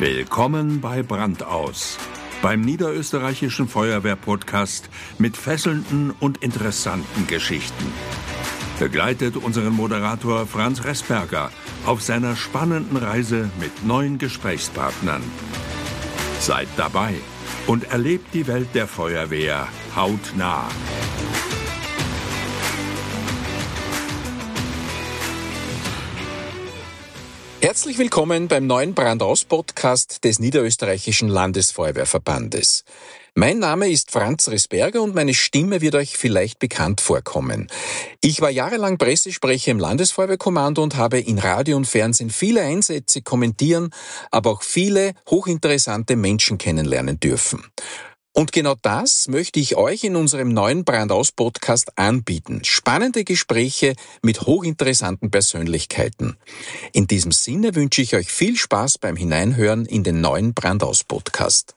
Willkommen bei Brandaus, beim niederösterreichischen Feuerwehr-Podcast mit fesselnden und interessanten Geschichten. Begleitet unseren Moderator Franz Resberger auf seiner spannenden Reise mit neuen Gesprächspartnern. Seid dabei und erlebt die Welt der Feuerwehr hautnah. Herzlich willkommen beim neuen Brandaus-Podcast des Niederösterreichischen Landesfeuerwehrverbandes. Mein Name ist Franz Risberger und meine Stimme wird euch vielleicht bekannt vorkommen. Ich war jahrelang Pressesprecher im Landesfeuerwehrkommando und habe in Radio und Fernsehen viele Einsätze kommentieren, aber auch viele hochinteressante Menschen kennenlernen dürfen. Und genau das möchte ich euch in unserem neuen Brandaus-Podcast anbieten. Spannende Gespräche mit hochinteressanten Persönlichkeiten. In diesem Sinne wünsche ich euch viel Spaß beim Hineinhören in den neuen Brandaus-Podcast.